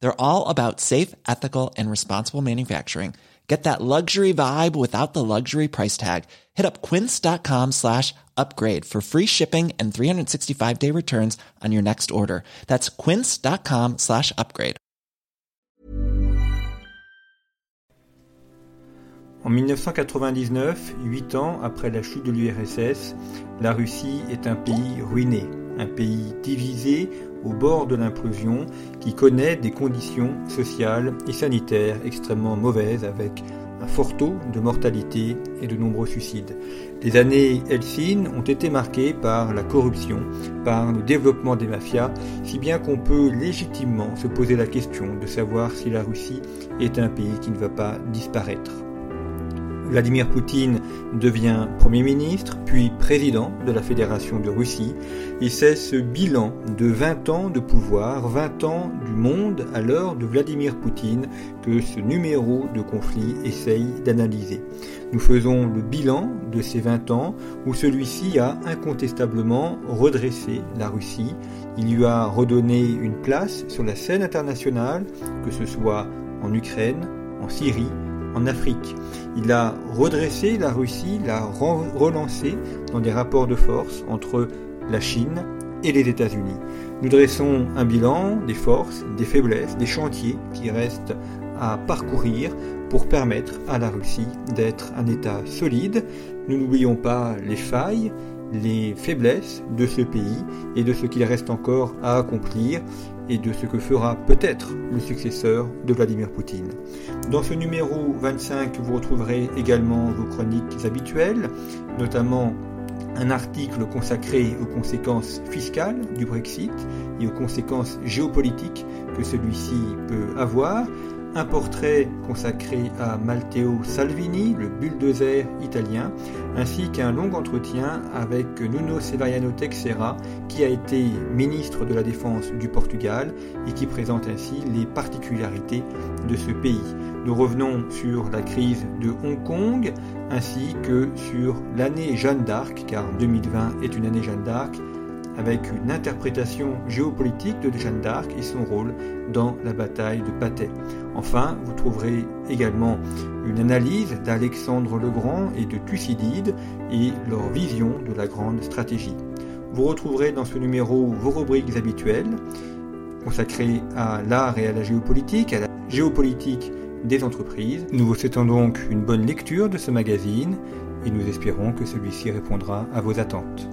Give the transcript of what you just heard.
They're all about safe, ethical, and responsible manufacturing. Get that luxury vibe without the luxury price tag. Hit up quince.com slash upgrade for free shipping and 365 day returns on your next order. That's quince.com slash upgrade. En 1999, huit ans après la chute de l'URSS, la Russie est un pays ruiné, un pays divisé au bord de l'implosion qui connaît des conditions sociales et sanitaires extrêmement mauvaises avec un fort taux de mortalité et de nombreux suicides. Les années Helsinki ont été marquées par la corruption, par le développement des mafias, si bien qu'on peut légitimement se poser la question de savoir si la Russie est un pays qui ne va pas disparaître. Vladimir Poutine devient Premier ministre, puis président de la Fédération de Russie, et c'est ce bilan de 20 ans de pouvoir, 20 ans du monde à l'heure de Vladimir Poutine que ce numéro de conflit essaye d'analyser. Nous faisons le bilan de ces 20 ans où celui-ci a incontestablement redressé la Russie, il lui a redonné une place sur la scène internationale, que ce soit en Ukraine, en Syrie, en Afrique. Il a redressé la Russie, l'a relancé dans des rapports de force entre la Chine et les États-Unis. Nous dressons un bilan des forces, des faiblesses, des chantiers qui restent à parcourir pour permettre à la Russie d'être un État solide. Nous n'oublions pas les failles, les faiblesses de ce pays et de ce qu'il reste encore à accomplir et de ce que fera peut-être le successeur de Vladimir Poutine. Dans ce numéro 25, vous retrouverez également vos chroniques habituelles, notamment un article consacré aux conséquences fiscales du Brexit et aux conséquences géopolitiques que celui-ci peut avoir, un portrait consacré à Matteo Salvini, le bulldozer italien, ainsi qu'un long entretien avec Nuno Severiano Texera, qui a été ministre de la Défense du Portugal et qui présente ainsi les particularités de ce pays. Nous revenons sur la crise de Hong Kong, ainsi que sur l'année Jeanne d'Arc, car 2020 est une année Jeanne d'Arc, avec une interprétation géopolitique de Jeanne d'Arc et son rôle dans la bataille de Patay. Enfin, vous trouverez également une analyse d'Alexandre le Grand et de Thucydide et leur vision de la grande stratégie. Vous retrouverez dans ce numéro vos rubriques habituelles consacrées à l'art et à la géopolitique, à la géopolitique des entreprises. Nous vous souhaitons donc une bonne lecture de ce magazine et nous espérons que celui-ci répondra à vos attentes.